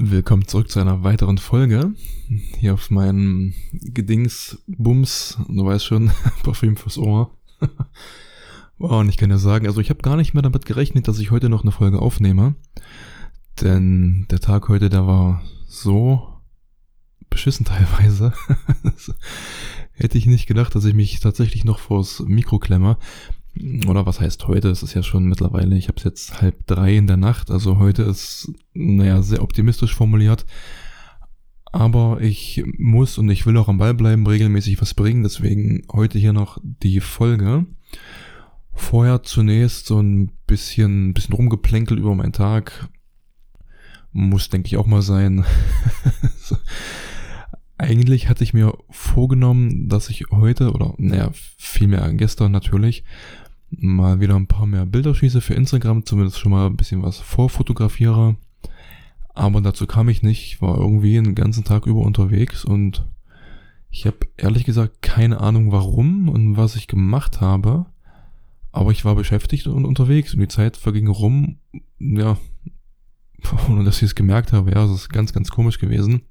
Willkommen zurück zu einer weiteren Folge. Hier auf meinem Gedings Bums, du weißt schon, Parfüm fürs Ohr. wow, und ich kann ja sagen, also ich habe gar nicht mehr damit gerechnet, dass ich heute noch eine Folge aufnehme. Denn der Tag heute, der war so beschissen teilweise. Hätte ich nicht gedacht, dass ich mich tatsächlich noch vors Mikro klemme. Oder was heißt heute? Es ist ja schon mittlerweile, ich habe es jetzt halb drei in der Nacht. Also heute ist, naja, sehr optimistisch formuliert. Aber ich muss und ich will auch am Ball bleiben, regelmäßig was bringen. Deswegen heute hier noch die Folge. Vorher zunächst so ein bisschen, bisschen rumgeplänkel über meinen Tag. Muss, denke ich, auch mal sein. Eigentlich hatte ich mir vorgenommen, dass ich heute, oder naja, vielmehr gestern natürlich, mal wieder ein paar mehr Bilder schieße für Instagram, zumindest schon mal ein bisschen was vorfotografiere. Aber dazu kam ich nicht, ich war irgendwie den ganzen Tag über unterwegs und ich habe ehrlich gesagt keine Ahnung warum und was ich gemacht habe. Aber ich war beschäftigt und unterwegs und die Zeit verging rum, ja, ohne dass ich es gemerkt habe, ja, es ist ganz, ganz komisch gewesen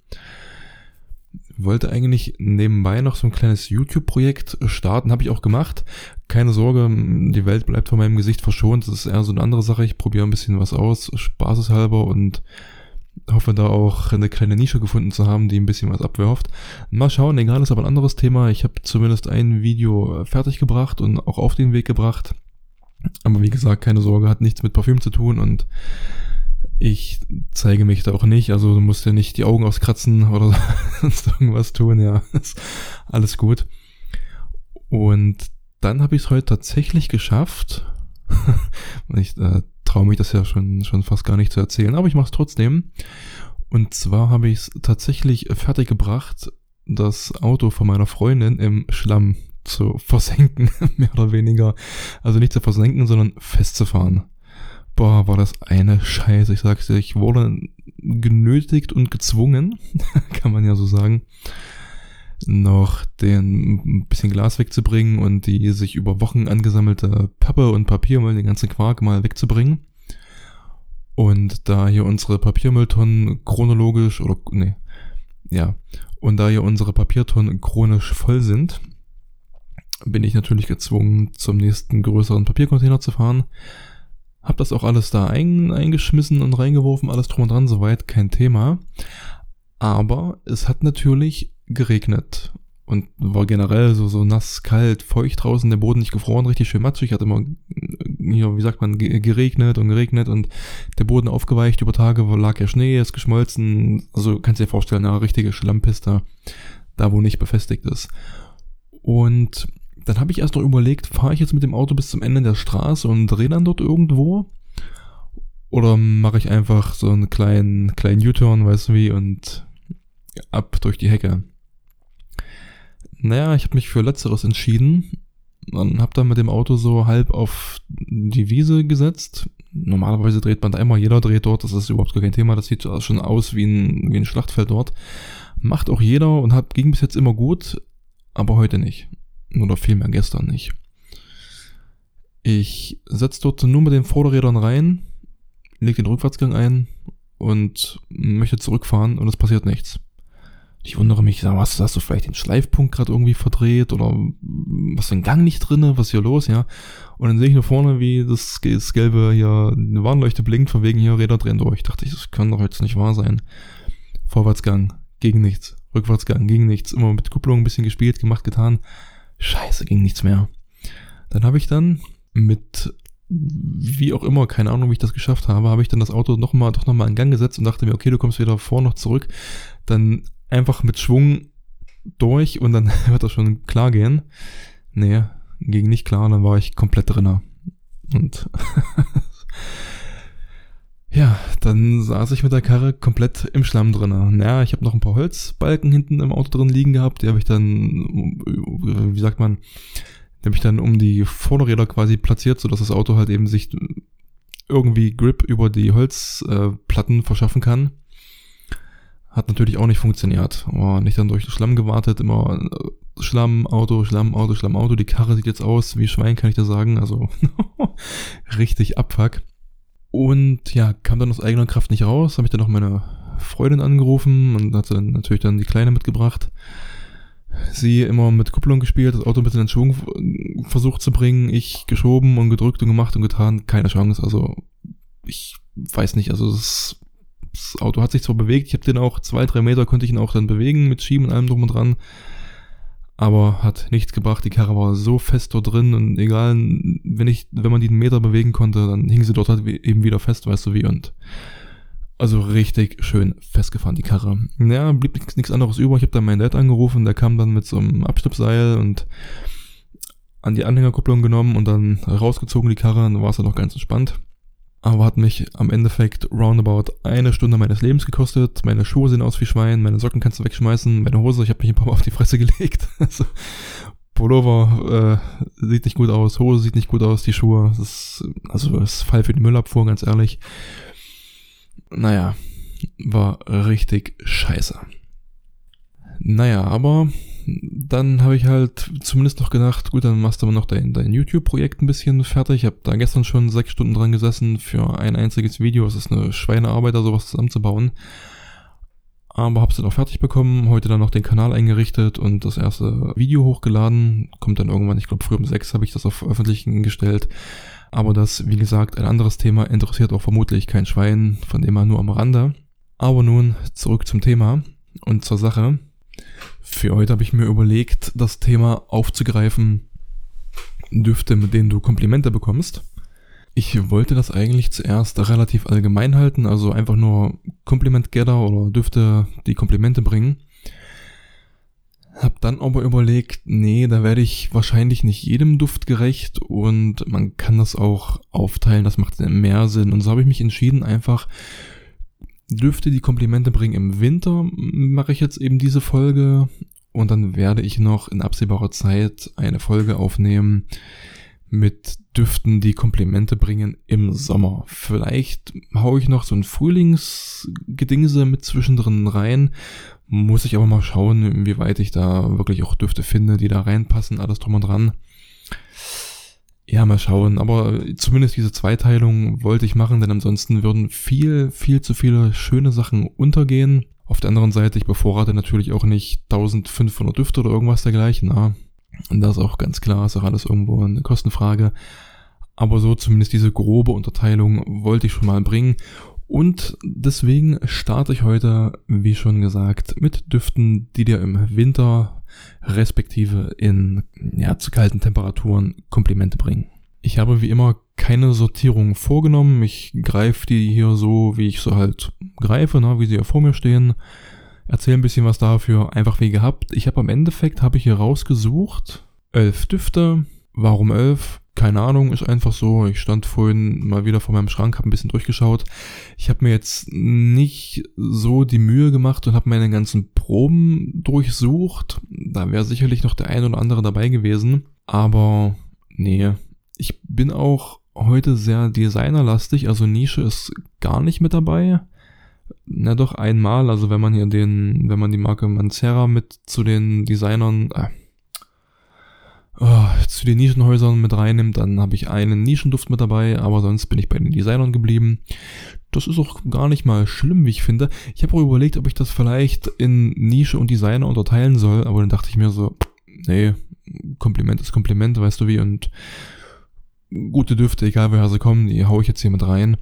wollte eigentlich nebenbei noch so ein kleines YouTube-Projekt starten, habe ich auch gemacht. Keine Sorge, die Welt bleibt von meinem Gesicht verschont. Das ist eher so eine andere Sache. Ich probiere ein bisschen was aus, spaßeshalber und hoffe da auch eine kleine Nische gefunden zu haben, die ein bisschen was abwirft. Mal schauen, egal, ist aber ein anderes Thema. Ich habe zumindest ein Video fertig gebracht und auch auf den Weg gebracht. Aber wie gesagt, keine Sorge, hat nichts mit Parfüm zu tun und ich zeige mich da auch nicht, also du musst ja nicht die Augen auskratzen oder sonst irgendwas tun, ja, ist alles gut. Und dann habe ich es heute tatsächlich geschafft. ich äh, traue mich das ja schon, schon fast gar nicht zu erzählen, aber ich mache es trotzdem. Und zwar habe ich es tatsächlich fertiggebracht, das Auto von meiner Freundin im Schlamm zu versenken, mehr oder weniger. Also nicht zu versenken, sondern festzufahren boah, war das eine Scheiße. Ich sag's dir, ich wurde genötigt und gezwungen, kann man ja so sagen, noch den bisschen Glas wegzubringen und die sich über Wochen angesammelte Pappe und Papiermüll, den ganzen Quark mal wegzubringen. Und da hier unsere Papiermülltonnen chronologisch oder nee, ja, und da hier unsere Papiertonnen chronisch voll sind, bin ich natürlich gezwungen, zum nächsten größeren Papiercontainer zu fahren hab das auch alles da ein, eingeschmissen und reingeworfen, alles drum und dran, soweit, kein Thema. Aber es hat natürlich geregnet und war generell so, so nass, kalt, feucht draußen, der Boden nicht gefroren, richtig schön matschig, hat immer, hier, wie sagt man, geregnet und geregnet und der Boden aufgeweicht über Tage, lag ja Schnee, ist geschmolzen, also kannst dir vorstellen, eine richtige Schlammpiste, da wo nicht befestigt ist. Und dann habe ich erst noch überlegt, fahre ich jetzt mit dem Auto bis zum Ende der Straße und drehe dann dort irgendwo? Oder mache ich einfach so einen kleinen, kleinen U-Turn, weißt du wie, und ab durch die Hecke? Naja, ich habe mich für Letzteres entschieden und habe dann mit dem Auto so halb auf die Wiese gesetzt. Normalerweise dreht man da immer, jeder dreht dort, das ist überhaupt gar kein Thema, das sieht schon aus wie ein, wie ein Schlachtfeld dort. Macht auch jeder und hat, ging bis jetzt immer gut, aber heute nicht. Oder vielmehr gestern nicht. Ich setze dort nur mit den Vorderrädern rein, lege den Rückwärtsgang ein und möchte zurückfahren und es passiert nichts. Ich wundere mich, was hast du vielleicht den Schleifpunkt gerade irgendwie verdreht oder was den Gang nicht drinne, was ist hier los, ja? Und dann sehe ich nur vorne, wie das, das gelbe hier eine Warnleuchte blinkt, von wegen hier Räder drehen durch. Dachte ich, das kann doch jetzt nicht wahr sein. Vorwärtsgang, gegen nichts. Rückwärtsgang, gegen nichts. Immer mit Kupplung ein bisschen gespielt, gemacht, getan. Scheiße, ging nichts mehr. Dann habe ich dann mit wie auch immer, keine Ahnung, wie ich das geschafft habe, habe ich dann das Auto noch mal, doch nochmal in Gang gesetzt und dachte mir, okay, du kommst weder vor noch zurück. Dann einfach mit Schwung durch und dann wird das schon klar gehen. Nee, ging nicht klar, dann war ich komplett drinne. Und ja, dann saß ich mit der Karre komplett im Schlamm drinne. Naja, ich habe noch ein paar Holzbalken hinten im Auto drin liegen gehabt, die habe ich dann, wie sagt man, die habe ich dann um die Vorderräder quasi platziert, sodass das Auto halt eben sich irgendwie Grip über die Holzplatten äh, verschaffen kann. Hat natürlich auch nicht funktioniert. Oh, nicht dann durch den Schlamm gewartet, immer äh, Schlamm, Auto, Schlamm, Auto, Schlamm, Auto. Die Karre sieht jetzt aus wie Schwein, kann ich da sagen. Also richtig Abfuck. Und ja, kam dann aus eigener Kraft nicht raus. Habe ich dann noch meine Freundin angerufen und hatte dann natürlich dann die Kleine mitgebracht. Sie immer mit Kupplung gespielt, das Auto ein bisschen in Schwung versucht zu bringen, ich geschoben und gedrückt und gemacht und getan, keine Chance. Also ich weiß nicht, also das, das Auto hat sich zwar bewegt, ich habe den auch zwei, drei Meter konnte ich ihn auch dann bewegen mit Schieben und allem drum und dran aber hat nichts gebracht. Die Karre war so fest dort drin und egal, wenn ich, wenn man die einen Meter bewegen konnte, dann hing sie dort halt eben wieder fest, weißt du wie und also richtig schön festgefahren, die Karre. Ja, blieb nichts anderes über. Ich habe dann meinen Dad angerufen, der kam dann mit so einem Abschnittseil und an die Anhängerkupplung genommen und dann rausgezogen die Karre, dann war es dann noch ganz entspannt aber hat mich am Endeffekt roundabout eine Stunde meines Lebens gekostet. Meine Schuhe sehen aus wie Schwein, meine Socken kannst du wegschmeißen, meine Hose, ich habe mich ein paar Mal auf die Fresse gelegt. Also, Pullover äh, sieht nicht gut aus, Hose sieht nicht gut aus, die Schuhe, das ist, also das Fall für die Müllabfuhr, ganz ehrlich. Naja, war richtig scheiße. Naja, aber dann habe ich halt zumindest noch gedacht, gut, dann machst du aber noch dein, dein YouTube-Projekt ein bisschen fertig. Ich habe da gestern schon sechs Stunden dran gesessen für ein einziges Video. Es ist eine Schweinearbeit, da sowas zusammenzubauen. Aber hab's dann auch fertig bekommen, heute dann noch den Kanal eingerichtet und das erste Video hochgeladen. Kommt dann irgendwann, ich glaube früh um sechs habe ich das auf Veröffentlichen gestellt. Aber das, wie gesagt, ein anderes Thema interessiert auch vermutlich kein Schwein, von dem her nur am Rande. Aber nun zurück zum Thema und zur Sache. Für heute habe ich mir überlegt, das Thema aufzugreifen, Düfte, mit denen du Komplimente bekommst. Ich wollte das eigentlich zuerst relativ allgemein halten, also einfach nur Komplimentgetter oder Düfte, die Komplimente bringen. Hab dann aber überlegt, nee, da werde ich wahrscheinlich nicht jedem Duft gerecht und man kann das auch aufteilen, das macht mehr Sinn. Und so habe ich mich entschieden, einfach dürfte die Komplimente bringen im Winter, mache ich jetzt eben diese Folge und dann werde ich noch in absehbarer Zeit eine Folge aufnehmen mit Düften, die Komplimente bringen im Sommer. Vielleicht haue ich noch so ein Frühlingsgedingse mit zwischendrin rein. Muss ich aber mal schauen, inwieweit ich da wirklich auch Düfte finde, die da reinpassen, alles drum und dran. Ja, mal schauen. Aber zumindest diese Zweiteilung wollte ich machen, denn ansonsten würden viel, viel zu viele schöne Sachen untergehen. Auf der anderen Seite, ich bevorrate natürlich auch nicht 1500 Düfte oder irgendwas dergleichen. Na, das ist auch ganz klar, ist auch alles irgendwo eine Kostenfrage. Aber so zumindest diese grobe Unterteilung wollte ich schon mal bringen. Und deswegen starte ich heute, wie schon gesagt, mit Düften, die dir im Winter respektive in ja, zu kalten Temperaturen Komplimente bringen. Ich habe wie immer keine Sortierung vorgenommen. Ich greife die hier so, wie ich so halt greife, ne, wie sie ja vor mir stehen. Erzähle ein bisschen was dafür, einfach wie gehabt. Ich habe am Endeffekt, habe ich hier rausgesucht, elf Düfte. Warum elf? Keine Ahnung, ist einfach so. Ich stand vorhin mal wieder vor meinem Schrank, habe ein bisschen durchgeschaut. Ich habe mir jetzt nicht so die Mühe gemacht und habe meine ganzen Proben durchsucht. Da wäre sicherlich noch der ein oder andere dabei gewesen. Aber nee, ich bin auch heute sehr designerlastig, also Nische ist gar nicht mit dabei. Na doch einmal, also wenn man hier den, wenn man die Marke Mancera mit zu den Designern, äh, oh, zu den Nischenhäusern mit reinnimmt, dann habe ich einen Nischenduft mit dabei, aber sonst bin ich bei den Designern geblieben. Das ist auch gar nicht mal schlimm, wie ich finde. Ich habe auch überlegt, ob ich das vielleicht in Nische und Designer unterteilen soll, aber dann dachte ich mir so, nee, Kompliment ist Kompliment, weißt du wie, und gute Düfte, egal woher sie kommen, die hau ich jetzt hier mit rein.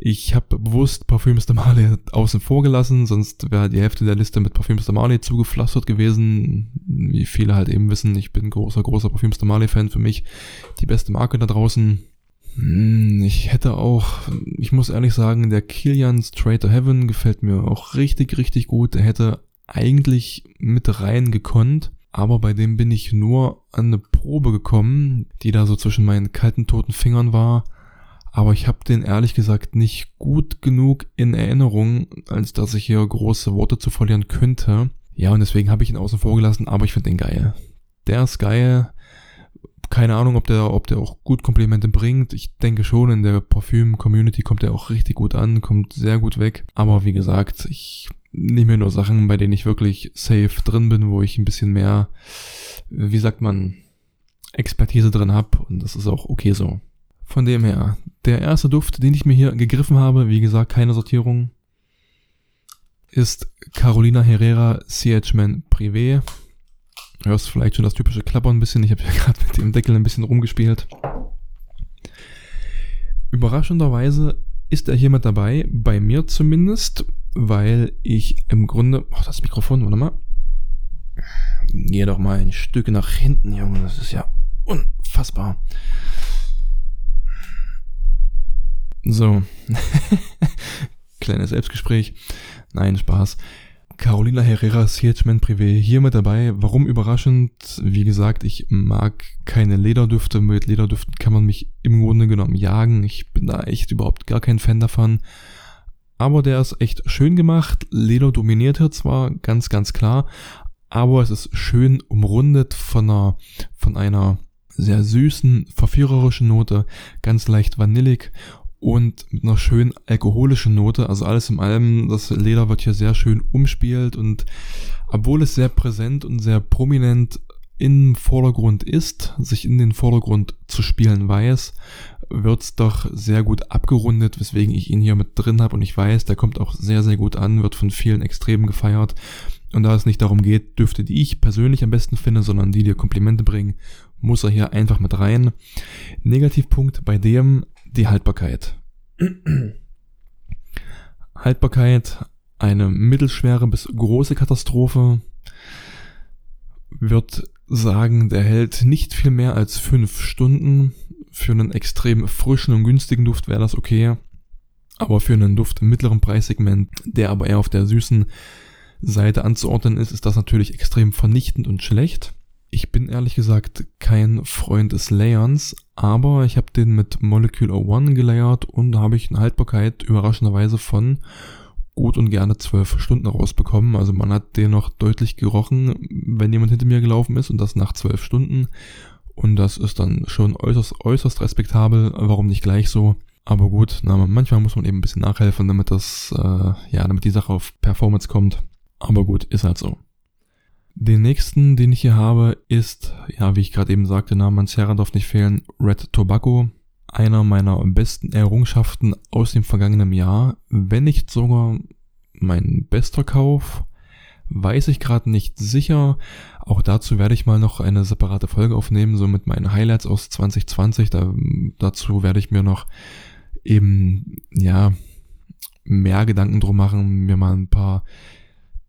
Ich habe bewusst Parfüms de Marley außen vor gelassen, sonst wäre die Hälfte der Liste mit Parfüms de Marley zugepflastert gewesen. Wie viele halt eben wissen, ich bin großer, großer Parfüms de Marley Fan. Für mich die beste Marke da draußen. Hm, ich hätte auch, ich muss ehrlich sagen, der Kilian Straight to Heaven gefällt mir auch richtig, richtig gut. Er hätte eigentlich mit rein gekonnt, aber bei dem bin ich nur an eine Probe gekommen, die da so zwischen meinen kalten, toten Fingern war aber ich habe den ehrlich gesagt nicht gut genug in Erinnerung, als dass ich hier große Worte zu verlieren könnte. Ja, und deswegen habe ich ihn außen vor gelassen, aber ich finde den geil. Der ist geil. Keine Ahnung, ob der, ob der auch gut Komplimente bringt. Ich denke schon, in der Parfüm-Community kommt er auch richtig gut an, kommt sehr gut weg. Aber wie gesagt, ich nehme mir nur Sachen, bei denen ich wirklich safe drin bin, wo ich ein bisschen mehr, wie sagt man, Expertise drin habe. Und das ist auch okay so. Von dem her, der erste Duft, den ich mir hier gegriffen habe, wie gesagt, keine Sortierung. ist Carolina Herrera CH-Man Privé. Hörst vielleicht schon das typische Klappern ein bisschen. Ich habe ja gerade mit dem Deckel ein bisschen rumgespielt. Überraschenderweise ist er hier mit dabei, bei mir zumindest, weil ich im Grunde. Oh, das Mikrofon, warte mal. Geh doch mal ein Stück nach hinten, Junge. Das ist ja unfassbar. So. Kleines Selbstgespräch. Nein, Spaß. Carolina Herrera, CH-Man Privé, hier mit dabei. Warum überraschend? Wie gesagt, ich mag keine Lederdüfte. Mit Lederdüften kann man mich im Grunde genommen jagen. Ich bin da echt überhaupt gar kein Fan davon. Aber der ist echt schön gemacht. Leder dominiert hier zwar, ganz, ganz klar. Aber es ist schön umrundet von einer, von einer sehr süßen, verführerischen Note, ganz leicht vanillig und mit einer schönen alkoholischen Note. Also alles im allem, das Leder wird hier sehr schön umspielt und obwohl es sehr präsent und sehr prominent im Vordergrund ist, sich in den Vordergrund zu spielen weiß, wird's doch sehr gut abgerundet, weswegen ich ihn hier mit drin habe und ich weiß, der kommt auch sehr, sehr gut an, wird von vielen extrem gefeiert. Und da es nicht darum geht, Düfte, die ich persönlich am besten finde, sondern die dir Komplimente bringen, muss er hier einfach mit rein. Negativpunkt bei dem, die Haltbarkeit. Haltbarkeit, eine mittelschwere bis große Katastrophe. Wird sagen, der hält nicht viel mehr als fünf Stunden. Für einen extrem frischen und günstigen Duft wäre das okay. Aber für einen Duft im mittleren Preissegment, der aber eher auf der süßen Seite anzuordnen ist, ist das natürlich extrem vernichtend und schlecht. Ich bin ehrlich gesagt kein Freund des Layerns, aber ich habe den mit Molecule 01 gelayert und da habe ich eine Haltbarkeit überraschenderweise von gut und gerne zwölf Stunden rausbekommen. Also man hat den noch deutlich gerochen, wenn jemand hinter mir gelaufen ist und das nach zwölf Stunden. Und das ist dann schon äußerst, äußerst respektabel. Warum nicht gleich so? Aber gut, na, manchmal muss man eben ein bisschen nachhelfen, damit das, äh, ja, damit die Sache auf Performance kommt. Aber gut, ist halt so. Den nächsten, den ich hier habe, ist, ja, wie ich gerade eben sagte, Name Mancera darf nicht fehlen, Red Tobacco. Einer meiner besten Errungenschaften aus dem vergangenen Jahr, wenn nicht sogar mein bester Kauf. Weiß ich gerade nicht sicher. Auch dazu werde ich mal noch eine separate Folge aufnehmen, so mit meinen Highlights aus 2020. Da, dazu werde ich mir noch eben, ja, mehr Gedanken drum machen, mir mal ein paar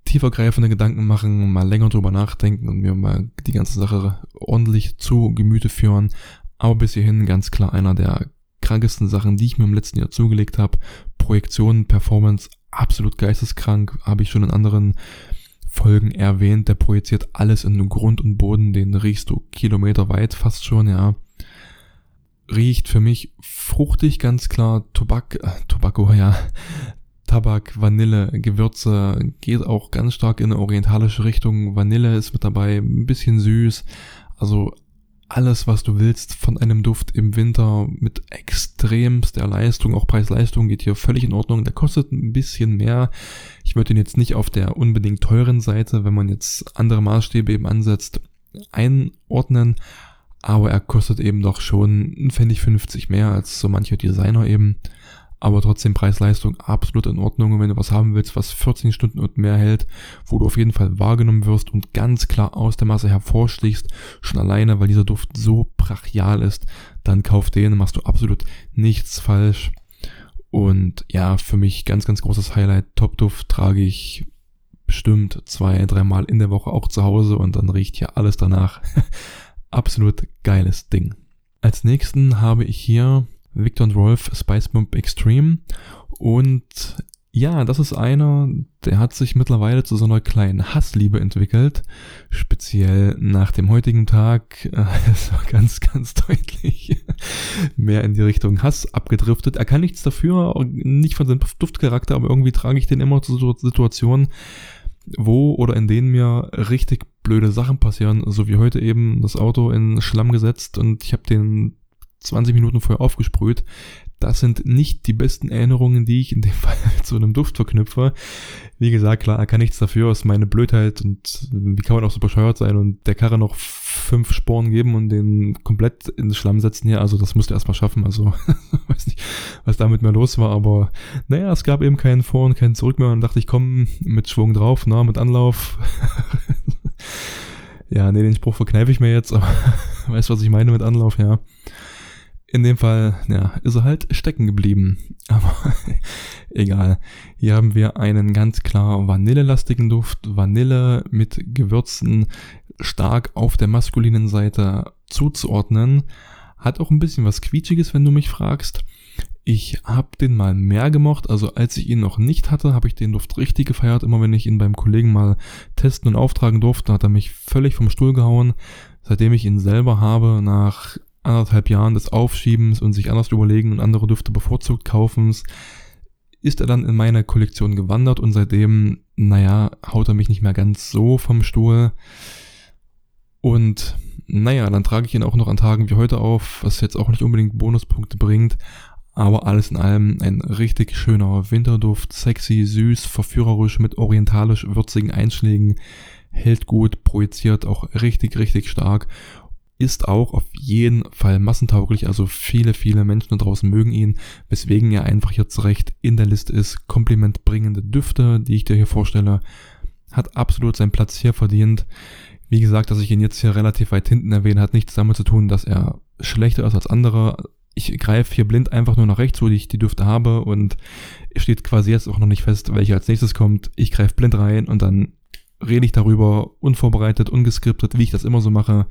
tiefergreifende Gedanken machen, mal länger drüber nachdenken und mir mal die ganze Sache ordentlich zu Gemüte führen. Aber bis hierhin ganz klar einer der krankesten Sachen, die ich mir im letzten Jahr zugelegt habe. Projektion, Performance, absolut geisteskrank, habe ich schon in anderen Folgen erwähnt. Der projiziert alles in Grund und Boden, den riechst du kilometerweit fast schon, ja. Riecht für mich fruchtig, ganz klar. Tobak, äh, Tobacco, ja. Tabak, Vanille, Gewürze, geht auch ganz stark in eine orientalische Richtung. Vanille ist mit dabei, ein bisschen süß. Also alles, was du willst von einem Duft im Winter mit extremster Leistung, auch Preis-Leistung geht hier völlig in Ordnung. Der kostet ein bisschen mehr. Ich würde ihn jetzt nicht auf der unbedingt teuren Seite, wenn man jetzt andere Maßstäbe eben ansetzt, einordnen. Aber er kostet eben doch schon, finde ich, 50 mehr als so manche Designer eben aber trotzdem Preis-Leistung absolut in Ordnung. Und wenn du was haben willst, was 14 Stunden und mehr hält, wo du auf jeden Fall wahrgenommen wirst und ganz klar aus der Masse hervorstichst, schon alleine, weil dieser Duft so brachial ist, dann kauf den, machst du absolut nichts falsch. Und ja, für mich ganz, ganz großes Highlight. Top-Duft trage ich bestimmt zwei, dreimal in der Woche auch zu Hause und dann riecht hier alles danach. absolut geiles Ding. Als nächsten habe ich hier Victor und Rolf Spice Bomb Extreme. Und ja, das ist einer, der hat sich mittlerweile zu so einer kleinen Hassliebe entwickelt. Speziell nach dem heutigen Tag. War ganz, ganz deutlich mehr in die Richtung Hass abgedriftet. Er kann nichts dafür, nicht von seinem Duftcharakter, aber irgendwie trage ich den immer zu Situationen, wo oder in denen mir richtig blöde Sachen passieren, so wie heute eben das Auto in Schlamm gesetzt und ich habe den 20 Minuten vorher aufgesprüht. das sind nicht die besten Erinnerungen, die ich in dem Fall zu einem Duft verknüpfe. Wie gesagt, klar, er kann nichts dafür, ist meine Blödheit und wie kann man auch so bescheuert sein und der Karre noch fünf Sporen geben und den komplett in den Schlamm setzen hier. Also das musste er erstmal schaffen. Also weiß nicht, was da mit mir los war, aber naja, es gab eben keinen Vor- und keinen Zurück mehr und dachte ich, komm mit Schwung drauf, na, mit Anlauf. ja, nee, den Spruch verkneife ich mir jetzt, aber weißt du, was ich meine mit Anlauf, ja. In dem Fall, ja, ist er halt stecken geblieben. Aber egal. Hier haben wir einen ganz klar vanillelastigen Duft. Vanille mit Gewürzen stark auf der maskulinen Seite zuzuordnen. Hat auch ein bisschen was Quietschiges, wenn du mich fragst. Ich habe den mal mehr gemocht. Also als ich ihn noch nicht hatte, habe ich den Duft richtig gefeiert. Immer wenn ich ihn beim Kollegen mal testen und auftragen durfte, hat er mich völlig vom Stuhl gehauen. Seitdem ich ihn selber habe, nach anderthalb Jahren des Aufschiebens und sich anders überlegen und andere Düfte bevorzugt kaufens, ist er dann in meine Kollektion gewandert und seitdem, naja, haut er mich nicht mehr ganz so vom Stuhl. Und naja, dann trage ich ihn auch noch an Tagen wie heute auf, was jetzt auch nicht unbedingt Bonuspunkte bringt. Aber alles in allem ein richtig schöner Winterduft, sexy, süß, verführerisch mit orientalisch würzigen Einschlägen, hält gut, projiziert auch richtig, richtig stark ist auch auf jeden Fall massentauglich, also viele, viele Menschen da draußen mögen ihn, weswegen er einfach jetzt recht in der Liste ist. Komplimentbringende Düfte, die ich dir hier vorstelle, hat absolut seinen Platz hier verdient. Wie gesagt, dass ich ihn jetzt hier relativ weit hinten erwähne, hat nichts damit zu tun, dass er schlechter ist als andere. Ich greife hier blind einfach nur nach rechts, wo ich die Düfte habe und steht quasi jetzt auch noch nicht fest, welcher als nächstes kommt. Ich greife blind rein und dann rede ich darüber, unvorbereitet, ungeskriptet, wie ich das immer so mache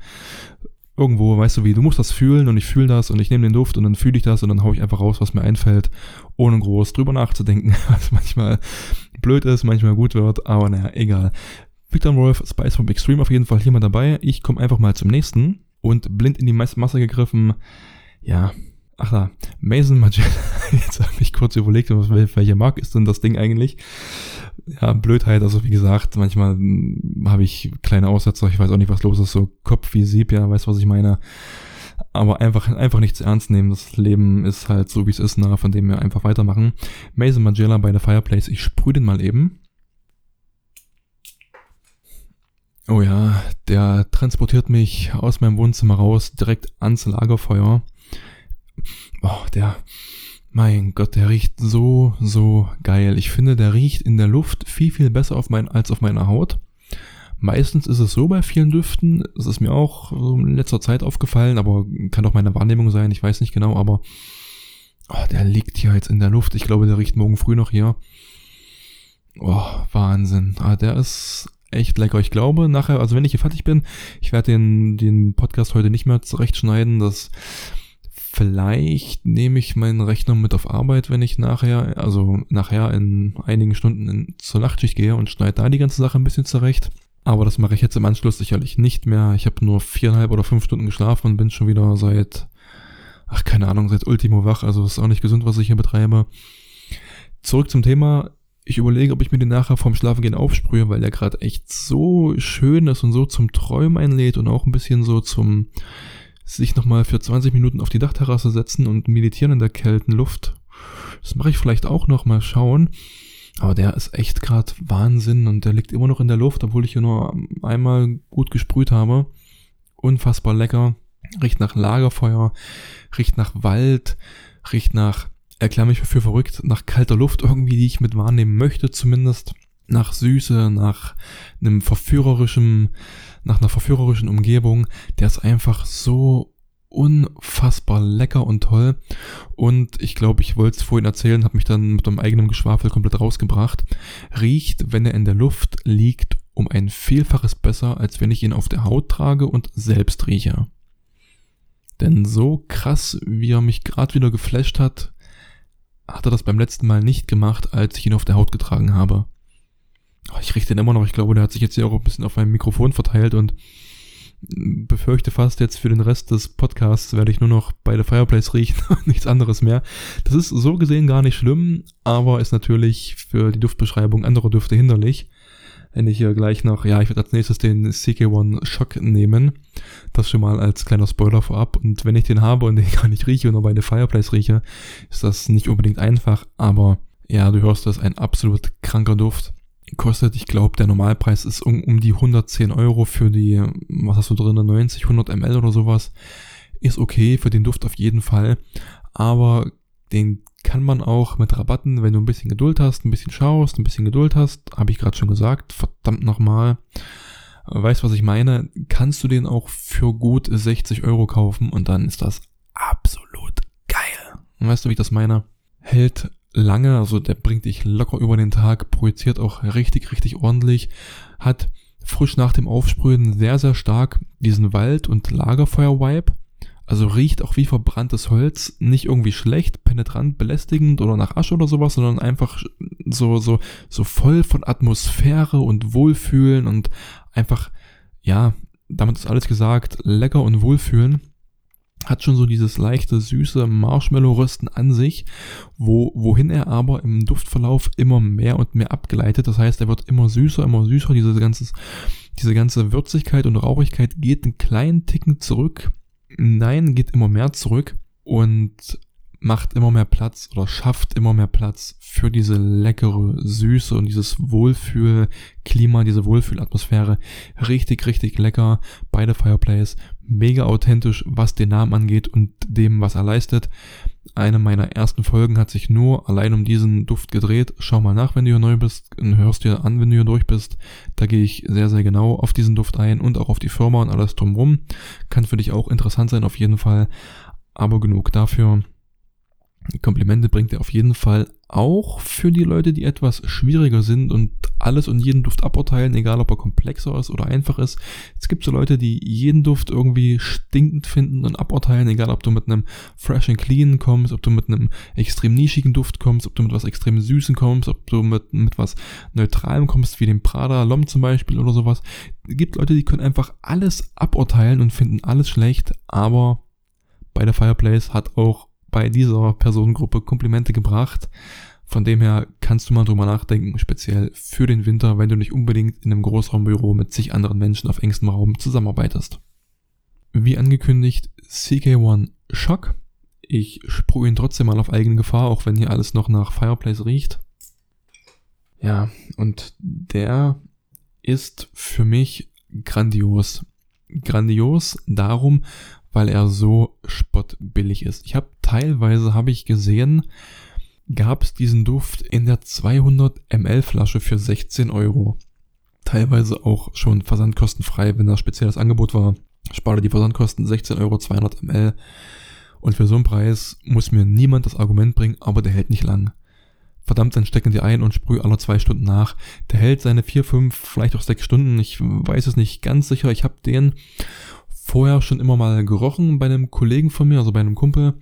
irgendwo, weißt du wie, du musst das fühlen und ich fühle das und ich nehme den Duft und dann fühle ich das und dann haue ich einfach raus, was mir einfällt, ohne groß drüber nachzudenken, was manchmal blöd ist, manchmal gut wird, aber naja, egal. Victor Wolf, Spice from Extreme auf jeden Fall hier mal dabei. Ich komme einfach mal zum nächsten und blind in die Masse gegriffen. Ja, ach da, Mason Magella. Jetzt habe ich kurz überlegt, welche Marke ist denn das Ding eigentlich? ja, Blödheit, also wie gesagt, manchmal hm, habe ich kleine Aussetzer, ich weiß auch nicht, was los ist, so Kopf wie Sieb, ja, weißt was ich meine. Aber einfach, einfach nichts ernst nehmen. Das Leben ist halt so, wie es ist, na, von dem wir einfach weitermachen. Mason Magella bei der Fireplace, ich sprühe den mal eben. Oh ja, der transportiert mich aus meinem Wohnzimmer raus, direkt ans Lagerfeuer. Oh, der, mein Gott, der riecht so, so geil. Ich finde, der riecht in der Luft viel, viel besser auf mein, als auf meiner Haut. Meistens ist es so bei vielen Düften, es ist mir auch in letzter Zeit aufgefallen, aber kann auch meine Wahrnehmung sein, ich weiß nicht genau, aber oh, der liegt hier jetzt in der Luft. Ich glaube, der riecht morgen früh noch hier. Oh, Wahnsinn. Ah, der ist echt lecker. Ich glaube, nachher, also wenn ich hier fertig bin, ich werde den, den Podcast heute nicht mehr zurechtschneiden. Das Vielleicht nehme ich meinen Rechner mit auf Arbeit, wenn ich nachher, also nachher in einigen Stunden in, zur Nachtschicht gehe und schneide da die ganze Sache ein bisschen zurecht. Aber das mache ich jetzt im Anschluss sicherlich nicht mehr. Ich habe nur viereinhalb oder fünf Stunden geschlafen und bin schon wieder seit, ach keine Ahnung, seit Ultimo wach. Also ist auch nicht gesund, was ich hier betreibe. Zurück zum Thema. Ich überlege, ob ich mir den nachher vorm Schlafengehen aufsprühe, weil der gerade echt so schön ist und so zum Träumen einlädt und auch ein bisschen so zum sich nochmal für 20 Minuten auf die Dachterrasse setzen und meditieren in der kälten Luft. Das mache ich vielleicht auch noch mal schauen. Aber der ist echt gerade Wahnsinn und der liegt immer noch in der Luft, obwohl ich hier nur einmal gut gesprüht habe. Unfassbar lecker. Riecht nach Lagerfeuer, riecht nach Wald, riecht nach, erklär mich für verrückt, nach kalter Luft irgendwie, die ich mit wahrnehmen möchte zumindest. Nach Süße, nach einem verführerischen, nach einer verführerischen Umgebung. Der ist einfach so unfassbar lecker und toll. Und ich glaube, ich wollte es vorhin erzählen, habe mich dann mit meinem eigenen Geschwafel komplett rausgebracht. Riecht, wenn er in der Luft liegt, um ein Vielfaches besser, als wenn ich ihn auf der Haut trage und selbst rieche. Denn so krass, wie er mich gerade wieder geflasht hat, hat er das beim letzten Mal nicht gemacht, als ich ihn auf der Haut getragen habe. Oh, ich rieche den immer noch. Ich glaube, der hat sich jetzt hier auch ein bisschen auf meinem Mikrofon verteilt und befürchte fast jetzt für den Rest des Podcasts werde ich nur noch bei der Fireplace riechen und nichts anderes mehr. Das ist so gesehen gar nicht schlimm, aber ist natürlich für die Duftbeschreibung anderer Düfte hinderlich. wenn ich hier gleich noch, ja, ich werde als nächstes den CK1 Shock nehmen. Das schon mal als kleiner Spoiler vorab. Und wenn ich den habe und den gar nicht rieche und nur bei der Fireplace rieche, ist das nicht unbedingt einfach, aber ja, du hörst das, ein absolut kranker Duft. Kostet, ich glaube, der Normalpreis ist um, um die 110 Euro für die, was hast du drin, 90, 100 ml oder sowas. Ist okay für den Duft auf jeden Fall. Aber den kann man auch mit Rabatten, wenn du ein bisschen Geduld hast, ein bisschen schaust, ein bisschen Geduld hast, habe ich gerade schon gesagt, verdammt nochmal, weißt was ich meine, kannst du den auch für gut 60 Euro kaufen und dann ist das absolut geil. weißt du, wie ich das meine? Hält lange, also der bringt dich locker über den Tag, projiziert auch richtig, richtig ordentlich, hat frisch nach dem Aufsprühen sehr, sehr stark diesen Wald- und Lagerfeuer-Vibe also riecht auch wie verbranntes Holz, nicht irgendwie schlecht, penetrant, belästigend oder nach Asche oder sowas, sondern einfach so, so, so voll von Atmosphäre und Wohlfühlen und einfach, ja, damit ist alles gesagt, lecker und Wohlfühlen. Hat schon so dieses leichte, süße Marshmallow-Rösten an sich, wo, wohin er aber im Duftverlauf immer mehr und mehr abgeleitet. Das heißt, er wird immer süßer, immer süßer. Diese ganze, diese ganze Würzigkeit und Rauchigkeit geht einen kleinen Ticken zurück Nein geht immer mehr zurück und macht immer mehr Platz oder schafft immer mehr Platz für diese leckere Süße und dieses Wohlfühlklima, diese Wohlfühlatmosphäre. Richtig, richtig lecker. Beide Fireplays. Mega authentisch, was den Namen angeht und dem, was er leistet. Eine meiner ersten Folgen hat sich nur allein um diesen Duft gedreht. Schau mal nach, wenn du hier neu bist und hörst dir an, wenn du hier durch bist. Da gehe ich sehr, sehr genau auf diesen Duft ein und auch auf die Firma und alles drumrum. Kann für dich auch interessant sein, auf jeden Fall. Aber genug dafür. Komplimente bringt er auf jeden Fall auch für die Leute, die etwas schwieriger sind und alles und jeden Duft aburteilen, egal ob er komplexer ist oder einfach ist. Es gibt so Leute, die jeden Duft irgendwie stinkend finden und aburteilen, egal ob du mit einem Fresh and Clean kommst, ob du mit einem extrem nischigen Duft kommst, ob du mit was extrem Süßen kommst, ob du mit, mit was Neutralem kommst, wie dem Prada Lom zum Beispiel oder sowas. Es gibt Leute, die können einfach alles aburteilen und finden alles schlecht, aber bei der Fireplace hat auch bei dieser Personengruppe Komplimente gebracht. Von dem her kannst du mal drüber nachdenken, speziell für den Winter, wenn du nicht unbedingt in einem Großraumbüro mit zig anderen Menschen auf engstem Raum zusammenarbeitest. Wie angekündigt, CK1 Shock. Ich sprühe ihn trotzdem mal auf eigene Gefahr, auch wenn hier alles noch nach Fireplace riecht. Ja, und der ist für mich grandios. Grandios darum, weil er so spottbillig ist. Ich habe teilweise habe ich gesehen, gab es diesen Duft in der 200 ml Flasche für 16 Euro. Teilweise auch schon versandkostenfrei, wenn das spezielles Angebot war. Sparte die Versandkosten 16 Euro 200 ml. Und für so einen Preis muss mir niemand das Argument bringen, aber der hält nicht lang. Verdammt, dann stecken die ein und sprühe alle zwei Stunden nach. Der hält seine vier, fünf, vielleicht auch sechs Stunden. Ich weiß es nicht ganz sicher. Ich habe den vorher schon immer mal gerochen bei einem Kollegen von mir, also bei einem Kumpel,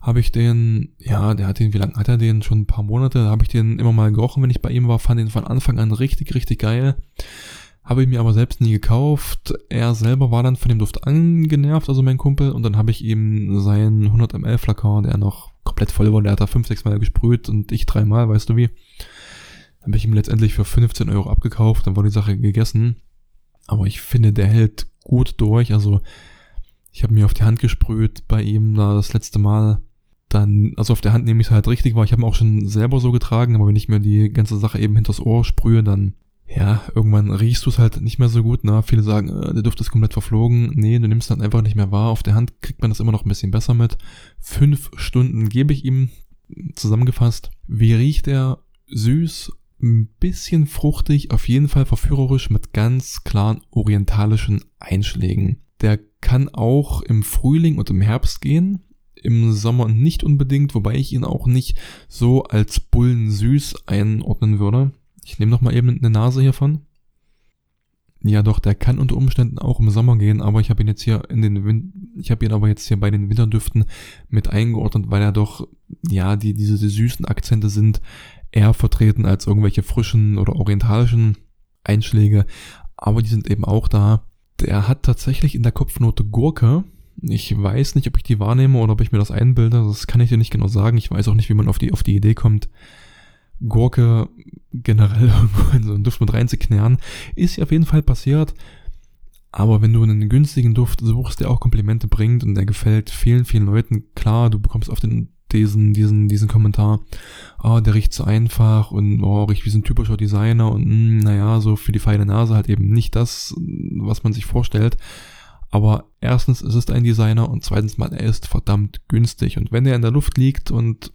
habe ich den, ja, der hat den, wie lange hat er den? Schon ein paar Monate, habe ich den immer mal gerochen, wenn ich bei ihm war, fand den von Anfang an richtig, richtig geil. Habe ich mir aber selbst nie gekauft. Er selber war dann von dem Duft angenervt, also mein Kumpel, und dann habe ich ihm seinen 100 ml Flakon, der noch komplett voll war, der hat da fünf, sechs Mal gesprüht und ich dreimal, weißt du wie. Habe ich ihm letztendlich für 15 Euro abgekauft, dann war die Sache gegessen. Aber ich finde, der hält gut durch. Also ich habe mir auf die Hand gesprüht bei ihm da das letzte Mal. Dann, also auf der Hand nehme ich es halt richtig war. Ich habe ihn auch schon selber so getragen, aber wenn ich mir die ganze Sache eben hinters Ohr sprühe, dann ja, irgendwann riechst du es halt nicht mehr so gut. Ne? Viele sagen, äh, der Duft ist komplett verflogen. Nee, du nimmst dann einfach nicht mehr wahr. Auf der Hand kriegt man das immer noch ein bisschen besser mit. Fünf Stunden gebe ich ihm zusammengefasst. Wie riecht er? Süß, ein bisschen fruchtig, auf jeden Fall verführerisch mit ganz klaren orientalischen Einschlägen. Der kann auch im Frühling und im Herbst gehen, im Sommer nicht unbedingt, wobei ich ihn auch nicht so als Bullen süß einordnen würde. Ich nehme noch mal eben eine Nase hiervon. Ja, doch, der kann unter Umständen auch im Sommer gehen, aber ich habe ihn jetzt hier in den Win ich habe ihn aber jetzt hier bei den Winterdüften mit eingeordnet, weil er doch ja, die diese die süßen Akzente sind, eher vertreten als irgendwelche frischen oder orientalischen Einschläge, aber die sind eben auch da. Der hat tatsächlich in der Kopfnote Gurke. Ich weiß nicht, ob ich die wahrnehme oder ob ich mir das einbilde. Das kann ich dir nicht genau sagen. Ich weiß auch nicht, wie man auf die, auf die Idee kommt. Gurke generell irgendwo in so einen Duft mit reinzuknären, ist ja auf jeden Fall passiert. Aber wenn du einen günstigen Duft suchst, der auch Komplimente bringt und der gefällt vielen, vielen Leuten, klar, du bekommst auf den diesen, diesen, diesen Kommentar, oh, der riecht so einfach und oh, riecht wie so ein typischer Designer und mh, hm, naja, so für die feine Nase halt eben nicht das, was man sich vorstellt. Aber erstens ist es ein Designer und zweitens mal, er ist verdammt günstig. Und wenn er in der Luft liegt und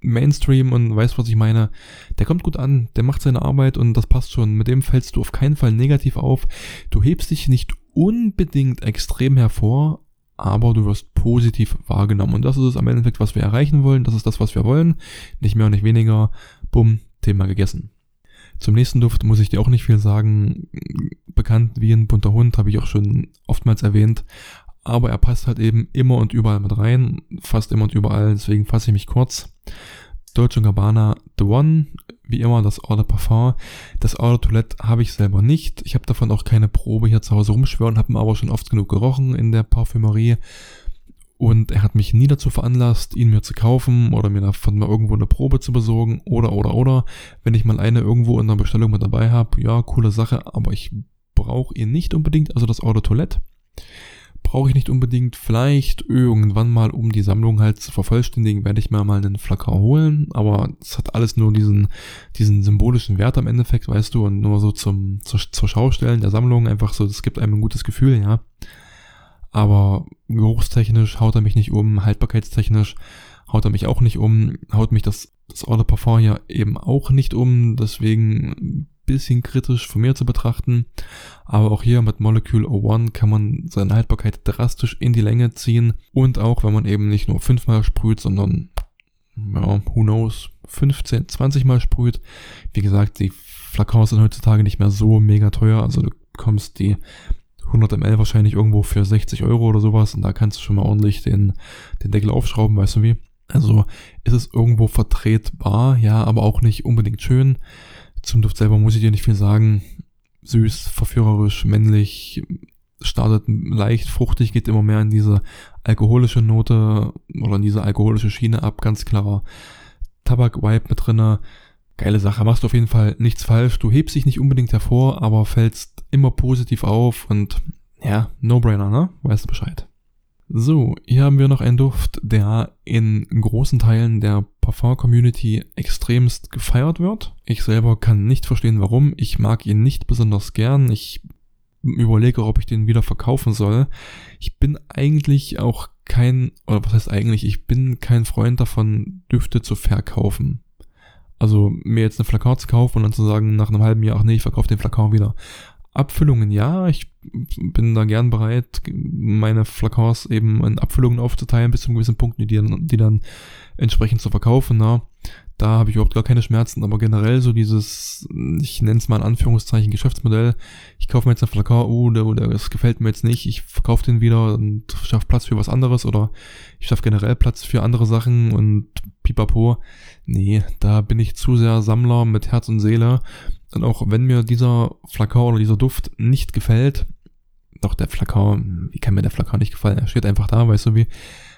Mainstream und weißt, was ich meine, der kommt gut an, der macht seine Arbeit und das passt schon. Mit dem fällst du auf keinen Fall negativ auf. Du hebst dich nicht unbedingt extrem hervor, aber du wirst positiv wahrgenommen. Und das ist es am Endeffekt, was wir erreichen wollen. Das ist das, was wir wollen. Nicht mehr und nicht weniger. Bumm, Thema gegessen. Zum nächsten Duft muss ich dir auch nicht viel sagen. Bekannt wie ein bunter Hund, habe ich auch schon oftmals erwähnt aber er passt halt eben immer und überall mit rein, fast immer und überall, deswegen fasse ich mich kurz. Dolce Gabbana The One, wie immer das Eau de Parfum. Das Eau de Toilette habe ich selber nicht. Ich habe davon auch keine Probe hier zu Hause rumschwören, habe ihn aber schon oft genug gerochen in der Parfümerie. Und er hat mich nie dazu veranlasst, ihn mir zu kaufen oder mir davon mal irgendwo eine Probe zu besorgen oder oder oder. Wenn ich mal eine irgendwo in der Bestellung mit dabei habe, ja, coole Sache, aber ich brauche ihn nicht unbedingt, also das Eau de Toilette brauche ich nicht unbedingt. Vielleicht irgendwann mal, um die Sammlung halt zu vervollständigen, werde ich mir mal einen Flakon holen. Aber es hat alles nur diesen, diesen symbolischen Wert am Endeffekt, weißt du, und nur so zum, zur, zur Schaustellen der Sammlung einfach so, das gibt einem ein gutes Gefühl, ja. Aber geruchstechnisch haut er mich nicht um, haltbarkeitstechnisch haut er mich auch nicht um, haut mich das, das de Parfum hier eben auch nicht um, deswegen bisschen kritisch von mir zu betrachten. Aber auch hier mit Molecule 01 kann man seine Haltbarkeit drastisch in die Länge ziehen. Und auch wenn man eben nicht nur fünfmal sprüht, sondern, ja, who knows, 15, 20 Mal sprüht. Wie gesagt, die Flakons sind heutzutage nicht mehr so mega teuer. Also du bekommst die 100 ml wahrscheinlich irgendwo für 60 Euro oder sowas. Und da kannst du schon mal ordentlich den, den Deckel aufschrauben, weißt du wie? Also ist es irgendwo vertretbar, ja, aber auch nicht unbedingt schön. Zum Duft selber muss ich dir nicht viel sagen. Süß, verführerisch, männlich, startet leicht fruchtig, geht immer mehr in diese alkoholische Note oder in diese alkoholische Schiene ab, ganz klarer Tabak-Vibe mit drinne. Geile Sache, machst du auf jeden Fall nichts falsch. Du hebst dich nicht unbedingt hervor, aber fällst immer positiv auf und ja, No-Brainer, ne? Weißt du Bescheid. So, hier haben wir noch einen Duft, der in großen Teilen der Parfum-Community extremst gefeiert wird. Ich selber kann nicht verstehen, warum. Ich mag ihn nicht besonders gern. Ich überlege, ob ich den wieder verkaufen soll. Ich bin eigentlich auch kein, oder was heißt eigentlich, ich bin kein Freund davon, Düfte zu verkaufen. Also mir jetzt eine Flakon zu kaufen und dann zu sagen, nach einem halben Jahr, ach nee, ich verkaufe den Flakon wieder. Abfüllungen ja, ich bin da gern bereit, meine Flakons eben in Abfüllungen aufzuteilen bis zu einem gewissen Punkt, die, die dann entsprechend zu verkaufen. Na. Da habe ich überhaupt gar keine Schmerzen, aber generell so dieses, ich nenne es mal in Anführungszeichen Geschäftsmodell, ich kaufe mir jetzt einen Flakon, oh, der, der, das gefällt mir jetzt nicht, ich verkaufe den wieder und schaffe Platz für was anderes oder ich schaffe generell Platz für andere Sachen und pipapo. Nee, da bin ich zu sehr Sammler mit Herz und Seele und auch wenn mir dieser Flakon oder dieser Duft nicht gefällt, doch der Flakon, wie kann mir der Flakon nicht gefallen? Er steht einfach da, weißt du wie.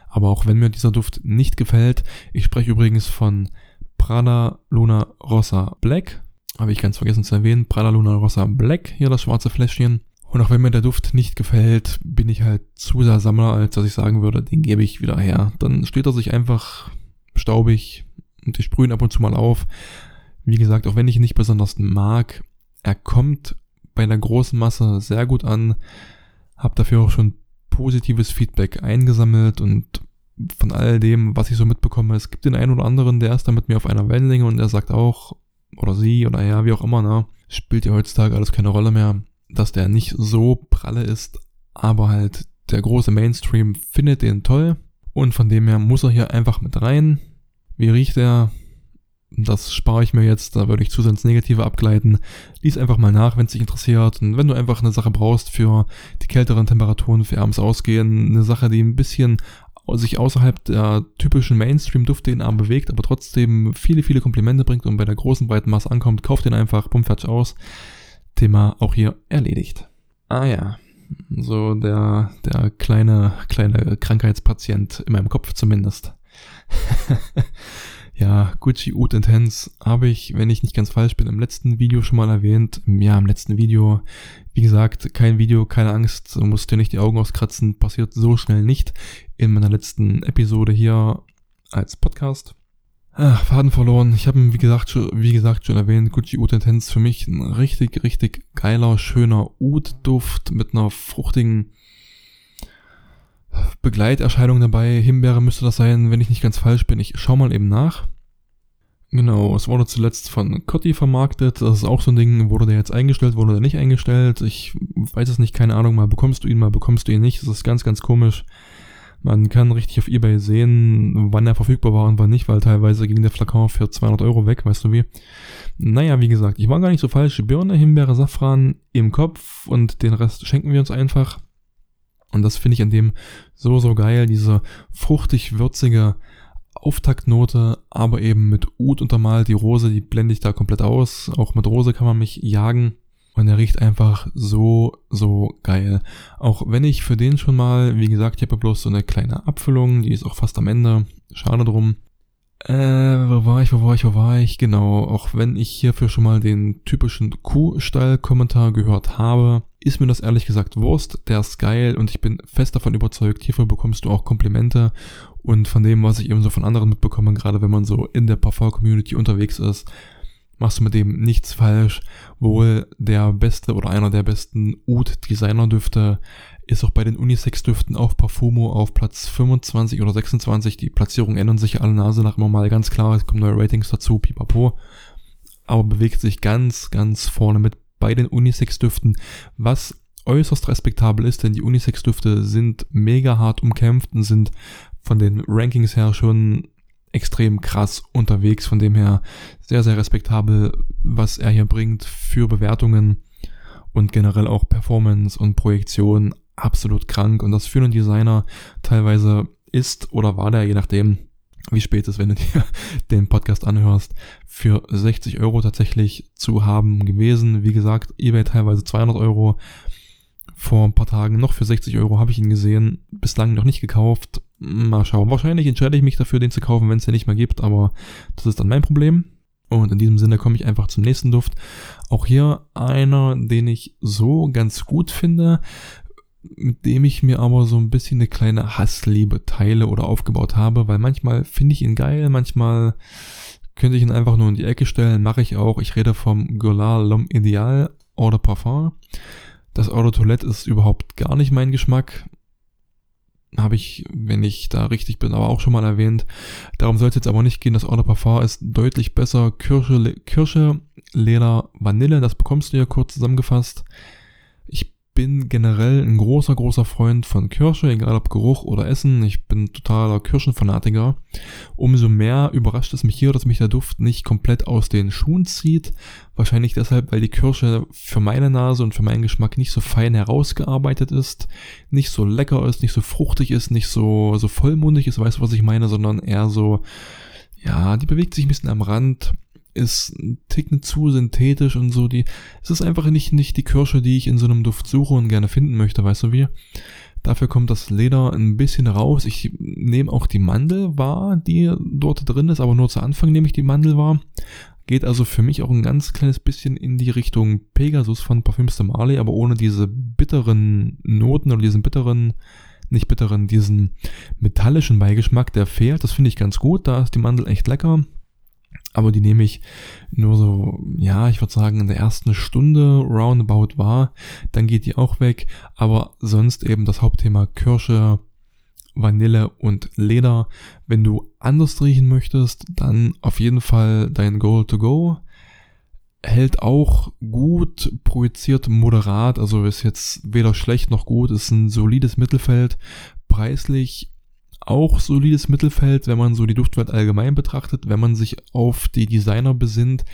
Aber auch wenn mir dieser Duft nicht gefällt, ich spreche übrigens von Prada Luna Rossa Black. Habe ich ganz vergessen zu erwähnen. Prada Luna Rossa Black, hier das schwarze Fläschchen. Und auch wenn mir der Duft nicht gefällt, bin ich halt zu sehr Sammler, als dass ich sagen würde, den gebe ich wieder her. Dann steht er sich einfach staubig und ich sprühe ihn ab und zu mal auf. Wie gesagt, auch wenn ich ihn nicht besonders mag, er kommt bei der großen Masse sehr gut an. Hab dafür auch schon positives Feedback eingesammelt und von all dem, was ich so mitbekomme, es gibt den einen oder anderen, der ist da mit mir auf einer Wellenlänge und der sagt auch, oder sie oder er, wie auch immer, ne, spielt ja heutzutage alles keine Rolle mehr, dass der nicht so pralle ist, aber halt der große Mainstream findet den toll und von dem her muss er hier einfach mit rein. Wie riecht er? Das spare ich mir jetzt, da würde ich zu sehr ins Negative abgleiten. Lies einfach mal nach, wenn es dich interessiert. Und wenn du einfach eine Sache brauchst für die kälteren Temperaturen, für abends ausgehen, eine Sache, die ein bisschen sich außerhalb der typischen Mainstream-Duft-DNA bewegt, aber trotzdem viele, viele Komplimente bringt und bei der großen breiten Masse ankommt, kauf den einfach, bumm, fertig aus. Thema auch hier erledigt. Ah ja, so der, der kleine, kleine Krankheitspatient in meinem Kopf zumindest. Ja, Gucci Oud Intense habe ich, wenn ich nicht ganz falsch bin, im letzten Video schon mal erwähnt. Ja, im letzten Video. Wie gesagt, kein Video, keine Angst, musst dir nicht die Augen auskratzen, passiert so schnell nicht. In meiner letzten Episode hier als Podcast. Ach, Faden verloren. Ich habe wie gesagt, schon, wie gesagt schon erwähnt, Gucci Oud Intense für mich ein richtig, richtig geiler, schöner Oud-Duft mit einer fruchtigen Begleiterscheinung dabei. Himbeere müsste das sein, wenn ich nicht ganz falsch bin. Ich schau mal eben nach. Genau, es wurde zuletzt von Cotti vermarktet. Das ist auch so ein Ding. Wurde der jetzt eingestellt, wurde der nicht eingestellt? Ich weiß es nicht, keine Ahnung. Mal bekommst du ihn, mal bekommst du ihn nicht. Das ist ganz, ganz komisch. Man kann richtig auf Ebay sehen, wann er verfügbar war und wann nicht, weil teilweise ging der Flakon für 200 Euro weg, weißt du wie. Naja, wie gesagt, ich war gar nicht so falsch. Birne, Himbeere, Safran im Kopf und den Rest schenken wir uns einfach. Und das finde ich an dem so, so geil, diese fruchtig-würzige Auftaktnote, aber eben mit Ud untermalt. Die Rose, die blende ich da komplett aus. Auch mit Rose kann man mich jagen. Und er riecht einfach so, so geil. Auch wenn ich für den schon mal, wie gesagt, ich habe bloß so eine kleine Abfüllung, die ist auch fast am Ende. Schade drum. Äh, wo war ich, wo war ich, wo war ich? Genau, auch wenn ich hierfür schon mal den typischen Kuhstall-Kommentar gehört habe, ist mir das ehrlich gesagt Wurst. Der ist geil und ich bin fest davon überzeugt, hierfür bekommst du auch Komplimente. Und von dem, was ich eben so von anderen mitbekomme, gerade wenn man so in der Parfum-Community unterwegs ist, machst du mit dem nichts falsch. Wohl der beste oder einer der besten Oud Designer Düfte ist auch bei den Unisex-Düften auf Parfumo auf Platz 25 oder 26. Die Platzierungen ändern sich alle Nase nach immer mal ganz klar. Es kommen neue Ratings dazu, pipapo. Aber bewegt sich ganz, ganz vorne mit bei den Unisex-Düften, was äußerst respektabel ist, denn die Unisex-Düfte sind mega hart umkämpft und sind von den Rankings her schon extrem krass unterwegs. Von dem her sehr, sehr respektabel, was er hier bringt für Bewertungen und generell auch Performance und Projektion. Absolut krank. Und das für einen Designer teilweise ist oder war der, je nachdem, wie spät es, wenn du dir den Podcast anhörst, für 60 Euro tatsächlich zu haben gewesen. Wie gesagt, eBay teilweise 200 Euro. Vor ein paar Tagen noch für 60 Euro habe ich ihn gesehen, bislang noch nicht gekauft. Mal schauen. Wahrscheinlich entscheide ich mich dafür, den zu kaufen, wenn es den nicht mehr gibt, aber das ist dann mein Problem. Und in diesem Sinne komme ich einfach zum nächsten Duft. Auch hier einer, den ich so ganz gut finde, mit dem ich mir aber so ein bisschen eine kleine Hassliebe teile oder aufgebaut habe, weil manchmal finde ich ihn geil, manchmal könnte ich ihn einfach nur in die Ecke stellen, mache ich auch. Ich rede vom Goulart L'Homme Ideal Eau de Parfum. Das Eau de Toilette ist überhaupt gar nicht mein Geschmack. Habe ich, wenn ich da richtig bin, aber auch schon mal erwähnt. Darum soll es jetzt aber nicht gehen. Das Eau de Parfum ist deutlich besser. Kirsche, Kirsche, Leder, Vanille, das bekommst du ja kurz zusammengefasst. Ich bin generell ein großer, großer Freund von Kirsche, egal ob Geruch oder Essen. Ich bin totaler Kirschenfanatiker. Umso mehr überrascht es mich hier, dass mich der Duft nicht komplett aus den Schuhen zieht. Wahrscheinlich deshalb, weil die Kirsche für meine Nase und für meinen Geschmack nicht so fein herausgearbeitet ist, nicht so lecker ist, nicht so fruchtig ist, nicht so, so vollmundig ist, weißt du, was ich meine, sondern eher so, ja, die bewegt sich ein bisschen am Rand ist ein Ticken zu synthetisch und so. Die, es ist einfach nicht, nicht die Kirsche, die ich in so einem Duft suche und gerne finden möchte, weißt du wie? Dafür kommt das Leder ein bisschen raus. Ich nehme auch die Mandel wahr, die dort drin ist, aber nur zu Anfang nehme ich die Mandel wahr. Geht also für mich auch ein ganz kleines bisschen in die Richtung Pegasus von Parfüms de Marley, aber ohne diese bitteren Noten oder diesen bitteren, nicht bitteren, diesen metallischen Beigeschmack, der fehlt. Das finde ich ganz gut. Da ist die Mandel echt lecker aber die nehme ich nur so, ja, ich würde sagen, in der ersten Stunde roundabout war, dann geht die auch weg, aber sonst eben das Hauptthema Kirsche, Vanille und Leder. Wenn du anders riechen möchtest, dann auf jeden Fall dein Goal to Go. Hält auch gut, projiziert moderat, also ist jetzt weder schlecht noch gut, ist ein solides Mittelfeld. Preislich auch solides Mittelfeld, wenn man so die Duftwelt allgemein betrachtet. Wenn man sich auf die Designer besinnt,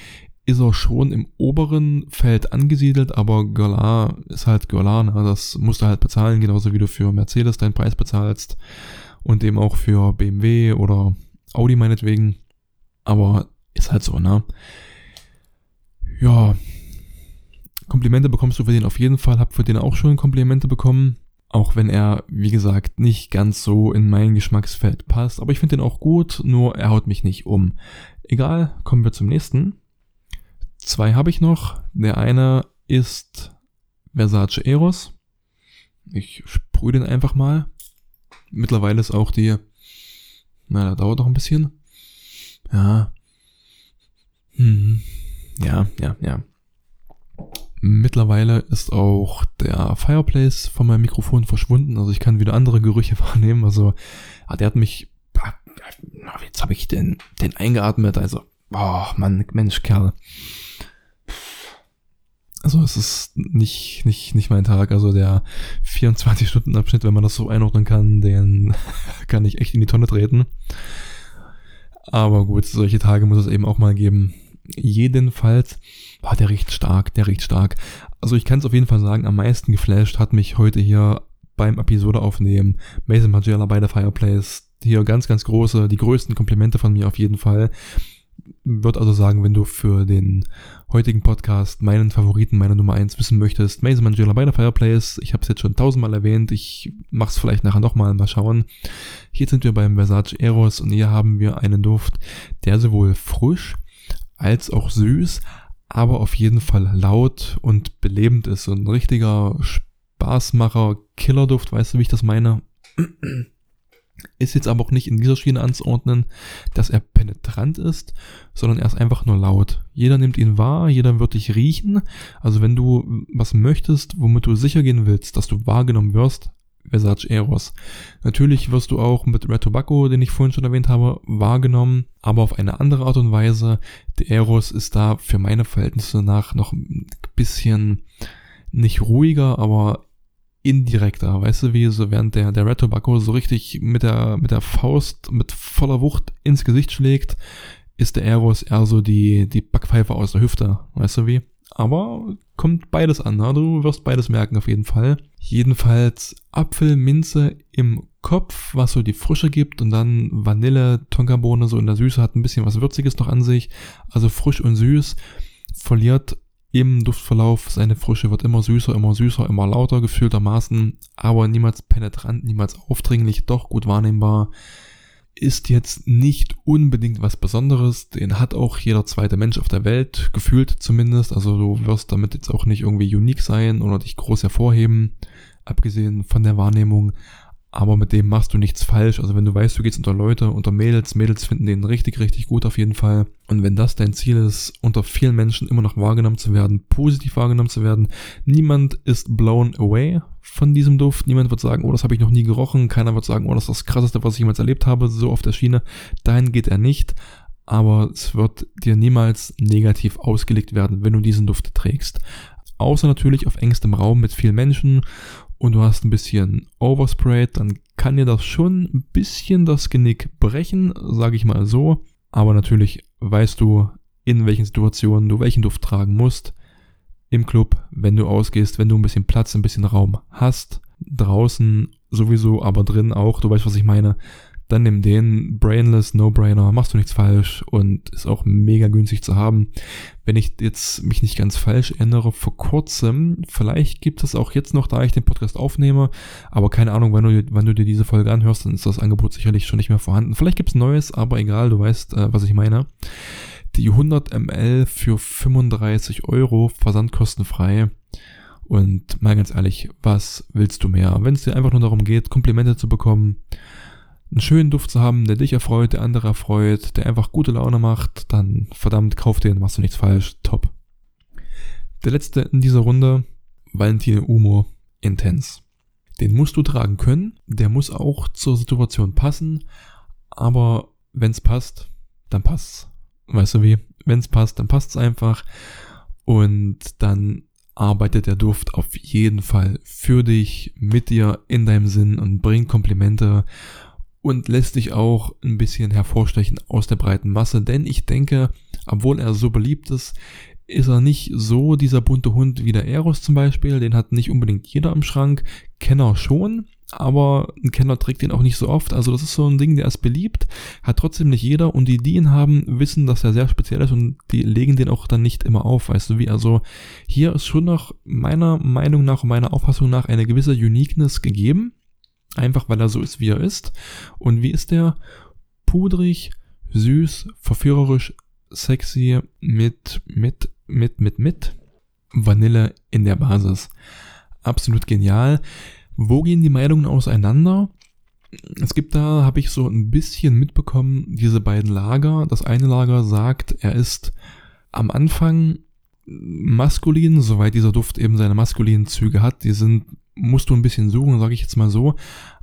ist er schon im oberen Feld angesiedelt, aber Galar ist halt Galar, ne? das musst du halt bezahlen, genauso wie du für Mercedes deinen Preis bezahlst und eben auch für BMW oder Audi meinetwegen. Aber ist halt so, ne? Ja. Komplimente bekommst du für den auf jeden Fall, hab für den auch schon Komplimente bekommen. Auch wenn er, wie gesagt, nicht ganz so in mein Geschmacksfeld passt. Aber ich finde den auch gut, nur er haut mich nicht um. Egal, kommen wir zum nächsten. Zwei habe ich noch. Der eine ist Versace Eros. Ich sprühe den einfach mal. Mittlerweile ist auch die, na, da dauert noch ein bisschen. Ja. Hm. Ja, ja, ja. Mittlerweile ist auch der Fireplace von meinem Mikrofon verschwunden. Also ich kann wieder andere Gerüche wahrnehmen. Also ah, der hat mich. Ah, jetzt habe ich den, den eingeatmet. Also, oh Mann, Mensch, Kerl. Also es ist nicht, nicht, nicht mein Tag. Also der 24-Stunden-Abschnitt, wenn man das so einordnen kann, den kann ich echt in die Tonne treten. Aber gut, solche Tage muss es eben auch mal geben. Jedenfalls war der riecht stark, der riecht stark. Also ich kann es auf jeden Fall sagen, am meisten geflasht hat mich heute hier beim Episode aufnehmen Mason Margiela bei der Fireplace. Hier ganz, ganz große, die größten Komplimente von mir auf jeden Fall. Wird also sagen, wenn du für den heutigen Podcast meinen Favoriten, meine Nummer eins wissen möchtest, Mason Margiela bei der Fireplace. Ich habe es jetzt schon tausendmal erwähnt. Ich mach's vielleicht nachher nochmal, mal schauen. Hier sind wir beim Versace Eros und hier haben wir einen Duft, der sowohl frisch als auch süß, aber auf jeden Fall laut und belebend ist. So ein richtiger Spaßmacher, Killerduft, weißt du, wie ich das meine? Ist jetzt aber auch nicht in dieser Schiene anzuordnen, dass er penetrant ist, sondern er ist einfach nur laut. Jeder nimmt ihn wahr, jeder wird dich riechen. Also wenn du was möchtest, womit du sicher gehen willst, dass du wahrgenommen wirst, Versace Eros. Natürlich wirst du auch mit Red Tobacco, den ich vorhin schon erwähnt habe, wahrgenommen, aber auf eine andere Art und Weise. Der Eros ist da für meine Verhältnisse nach noch ein bisschen nicht ruhiger, aber indirekter, weißt du, wie so während der, der Red Tobacco so richtig mit der, mit der Faust mit voller Wucht ins Gesicht schlägt, ist der Eros eher so die, die Backpfeife aus der Hüfte, weißt du wie? Aber kommt beides an, ne? du wirst beides merken auf jeden Fall. Jedenfalls Apfel, Minze im Kopf, was so die Frische gibt und dann Vanille, Tonkabohne so in der Süße hat ein bisschen was Würziges noch an sich. Also frisch und süß, verliert im Duftverlauf seine Frische, wird immer süßer, immer süßer, immer lauter gefühltermaßen, aber niemals penetrant, niemals aufdringlich, doch gut wahrnehmbar ist jetzt nicht unbedingt was Besonderes. Den hat auch jeder zweite Mensch auf der Welt, gefühlt zumindest. Also du wirst damit jetzt auch nicht irgendwie unique sein oder dich groß hervorheben, abgesehen von der Wahrnehmung aber mit dem machst du nichts falsch. Also wenn du weißt, du gehst unter Leute, unter Mädels, Mädels finden den richtig, richtig gut auf jeden Fall. Und wenn das dein Ziel ist, unter vielen Menschen immer noch wahrgenommen zu werden, positiv wahrgenommen zu werden, niemand ist blown away von diesem Duft. Niemand wird sagen, oh, das habe ich noch nie gerochen. Keiner wird sagen, oh, das ist das krasseste, was ich jemals erlebt habe, so auf der Schiene. Dahin geht er nicht. Aber es wird dir niemals negativ ausgelegt werden, wenn du diesen Duft trägst. Außer natürlich auf engstem Raum mit vielen Menschen und du hast ein bisschen Oversprayed, dann kann dir das schon ein bisschen das Genick brechen, sage ich mal so. Aber natürlich weißt du, in welchen Situationen du welchen Duft tragen musst. Im Club, wenn du ausgehst, wenn du ein bisschen Platz, ein bisschen Raum hast. Draußen sowieso, aber drin auch. Du weißt, was ich meine dann nimm den Brainless No-Brainer, machst du nichts falsch und ist auch mega günstig zu haben. Wenn ich jetzt mich nicht ganz falsch erinnere, vor kurzem, vielleicht gibt es auch jetzt noch, da ich den Podcast aufnehme, aber keine Ahnung, wann du, wann du dir diese Folge anhörst, dann ist das Angebot sicherlich schon nicht mehr vorhanden. Vielleicht gibt's Neues, aber egal, du weißt, äh, was ich meine. Die 100 ml für 35 Euro, versandkostenfrei. Und mal ganz ehrlich, was willst du mehr? Wenn es dir einfach nur darum geht, Komplimente zu bekommen, einen schönen Duft zu haben, der dich erfreut, der andere erfreut, der einfach gute Laune macht, dann verdammt, kauf den, machst du nichts falsch, top. Der letzte in dieser Runde, Valentine Umo Intense. Den musst du tragen können, der muss auch zur Situation passen, aber wenn's passt, dann passt's. Weißt du wie? Wenn's passt, dann passt's einfach und dann arbeitet der Duft auf jeden Fall für dich, mit dir, in deinem Sinn und bringt Komplimente und lässt sich auch ein bisschen hervorstechen aus der breiten Masse, denn ich denke, obwohl er so beliebt ist, ist er nicht so dieser bunte Hund wie der Eros zum Beispiel. Den hat nicht unbedingt jeder im Schrank. Kenner schon, aber ein Kenner trägt den auch nicht so oft. Also das ist so ein Ding, der ist beliebt, hat trotzdem nicht jeder und die, die ihn haben, wissen, dass er sehr speziell ist und die legen den auch dann nicht immer auf, weißt du wie. Also hier ist schon noch meiner Meinung nach meiner Auffassung nach eine gewisse Uniqueness gegeben. Einfach weil er so ist, wie er ist. Und wie ist der? Pudrig, süß, verführerisch, sexy, mit, mit, mit, mit, mit Vanille in der Basis. Absolut genial. Wo gehen die Meinungen auseinander? Es gibt da, habe ich so ein bisschen mitbekommen, diese beiden Lager. Das eine Lager sagt, er ist am Anfang maskulin, soweit dieser Duft eben seine maskulinen Züge hat. Die sind, musst du ein bisschen suchen, sage ich jetzt mal so.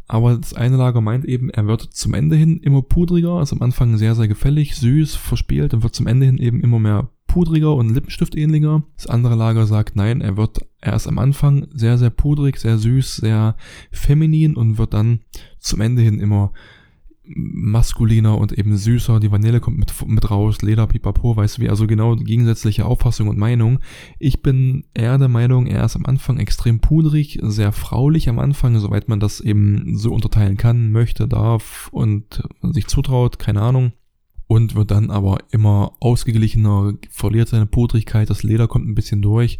Aber das eine Lager meint eben, er wird zum Ende hin immer pudriger, ist am Anfang sehr, sehr gefällig, süß, verspielt und wird zum Ende hin eben immer mehr pudriger und Lippenstiftähnlicher. Das andere Lager sagt, nein, er wird erst am Anfang sehr, sehr pudrig, sehr süß, sehr feminin und wird dann zum Ende hin immer maskuliner und eben süßer. Die Vanille kommt mit, mit raus, Leder, Pipapo, weißt du wie, also genau gegensätzliche Auffassung und Meinung. Ich bin eher der Meinung, er ist am Anfang extrem pudrig, sehr fraulich am Anfang, soweit man das eben so unterteilen kann, möchte, darf und sich zutraut, keine Ahnung und wird dann aber immer ausgeglichener, verliert seine Pudrigkeit, das Leder kommt ein bisschen durch.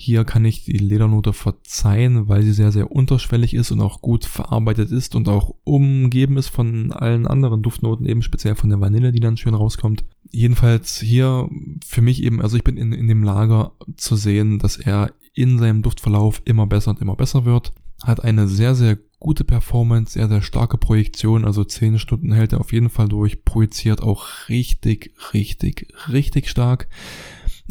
Hier kann ich die Ledernote verzeihen, weil sie sehr, sehr unterschwellig ist und auch gut verarbeitet ist und auch umgeben ist von allen anderen Duftnoten, eben speziell von der Vanille, die dann schön rauskommt. Jedenfalls hier für mich eben, also ich bin in, in dem Lager zu sehen, dass er in seinem Duftverlauf immer besser und immer besser wird. Hat eine sehr, sehr gute Performance, sehr, sehr starke Projektion, also 10 Stunden hält er auf jeden Fall durch, projiziert auch richtig, richtig, richtig stark.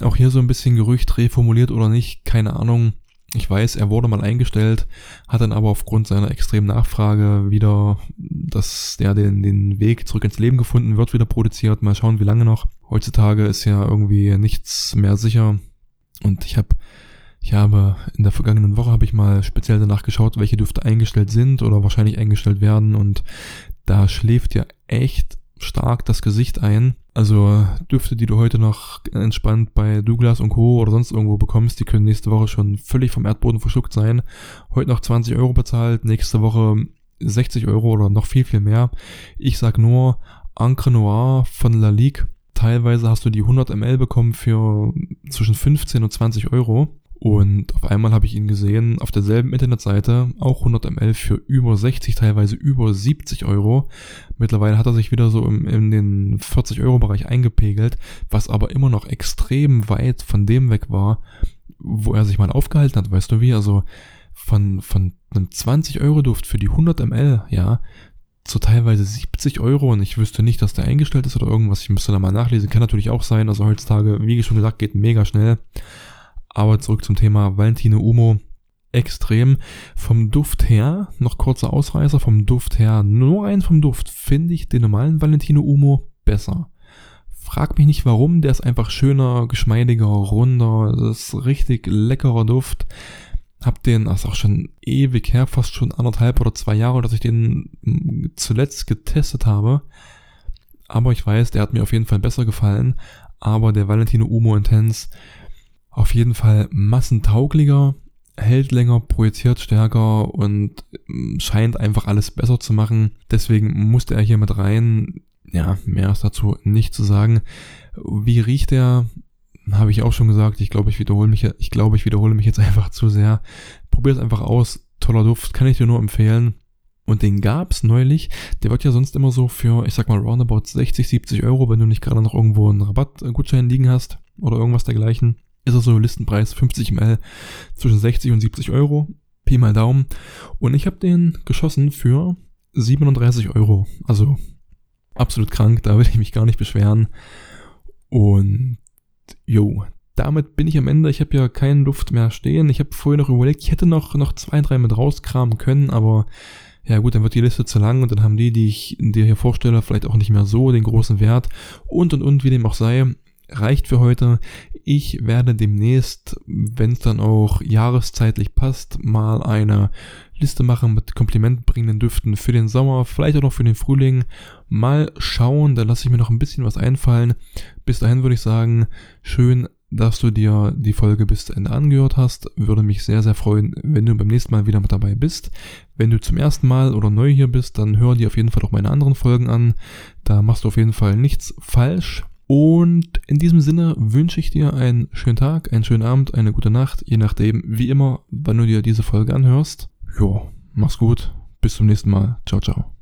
Auch hier so ein bisschen Gerücht reformuliert oder nicht, keine Ahnung. Ich weiß, er wurde mal eingestellt, hat dann aber aufgrund seiner extremen Nachfrage wieder, dass der den, den Weg zurück ins Leben gefunden wird, wieder produziert. Mal schauen, wie lange noch. Heutzutage ist ja irgendwie nichts mehr sicher. Und ich habe ich habe in der vergangenen Woche habe ich mal speziell danach geschaut, welche Düfte eingestellt sind oder wahrscheinlich eingestellt werden und da schläft ja echt stark das Gesicht ein. Also Düfte, die du heute noch entspannt bei Douglas und Co. oder sonst irgendwo bekommst, die können nächste Woche schon völlig vom Erdboden verschluckt sein. Heute noch 20 Euro bezahlt, nächste Woche 60 Euro oder noch viel, viel mehr. Ich sag nur Encre Noir von La Ligue. Teilweise hast du die 100 ml bekommen für zwischen 15 und 20 Euro. Und auf einmal habe ich ihn gesehen auf derselben Internetseite, auch 100 ml für über 60, teilweise über 70 Euro. Mittlerweile hat er sich wieder so im, in den 40 Euro Bereich eingepegelt, was aber immer noch extrem weit von dem weg war, wo er sich mal aufgehalten hat, weißt du wie? Also von, von einem 20 Euro Duft für die 100 ml, ja, zu teilweise 70 Euro und ich wüsste nicht, dass der eingestellt ist oder irgendwas. Ich müsste da mal nachlesen. Kann natürlich auch sein. Also heutzutage, wie schon gesagt, geht mega schnell. Aber zurück zum Thema Valentino Umo. Extrem. Vom Duft her, noch kurzer Ausreißer, vom Duft her, nur rein vom Duft, finde ich den normalen Valentino Umo besser. Frag mich nicht warum, der ist einfach schöner, geschmeidiger, runder, das ist richtig leckerer Duft. Hab den, das ist auch schon ewig her, fast schon anderthalb oder zwei Jahre, dass ich den zuletzt getestet habe. Aber ich weiß, der hat mir auf jeden Fall besser gefallen. Aber der Valentino Umo Intense, auf jeden Fall massentauglicher, hält länger, projiziert stärker und ähm, scheint einfach alles besser zu machen. Deswegen musste er hier mit rein. Ja, mehr ist dazu nicht zu sagen. Wie riecht er? Habe ich auch schon gesagt. Ich glaube, ich wiederhole mich, ich glaube, ich wiederhole mich jetzt einfach zu sehr. Probier es einfach aus. Toller Duft, kann ich dir nur empfehlen. Und den gab's neulich. Der wird ja sonst immer so für, ich sag mal, roundabout 60, 70 Euro, wenn du nicht gerade noch irgendwo einen Rabattgutschein liegen hast oder irgendwas dergleichen ist er so Listenpreis 50 ml zwischen 60 und 70 Euro. Pi mal Daumen. Und ich habe den geschossen für 37 Euro. Also absolut krank, da will ich mich gar nicht beschweren. Und jo, damit bin ich am Ende. Ich habe ja keinen Luft mehr stehen. Ich habe vorher noch überlegt, ich hätte noch, noch zwei, drei mit rauskramen können, aber ja gut, dann wird die Liste zu lang und dann haben die, die ich dir hier vorstelle, vielleicht auch nicht mehr so den großen Wert und und und, wie dem auch sei reicht für heute. Ich werde demnächst, wenn es dann auch jahreszeitlich passt, mal eine Liste machen mit komplimentbringenden Düften für den Sommer, vielleicht auch noch für den Frühling. Mal schauen, da lasse ich mir noch ein bisschen was einfallen. Bis dahin würde ich sagen, schön dass du dir die Folge bis zu Ende angehört hast. Würde mich sehr, sehr freuen, wenn du beim nächsten Mal wieder mit dabei bist. Wenn du zum ersten Mal oder neu hier bist, dann hör dir auf jeden Fall auch meine anderen Folgen an. Da machst du auf jeden Fall nichts falsch. Und in diesem Sinne wünsche ich dir einen schönen Tag, einen schönen Abend, eine gute Nacht, je nachdem, wie immer, wann du dir diese Folge anhörst. Jo, mach's gut. Bis zum nächsten Mal. Ciao, ciao.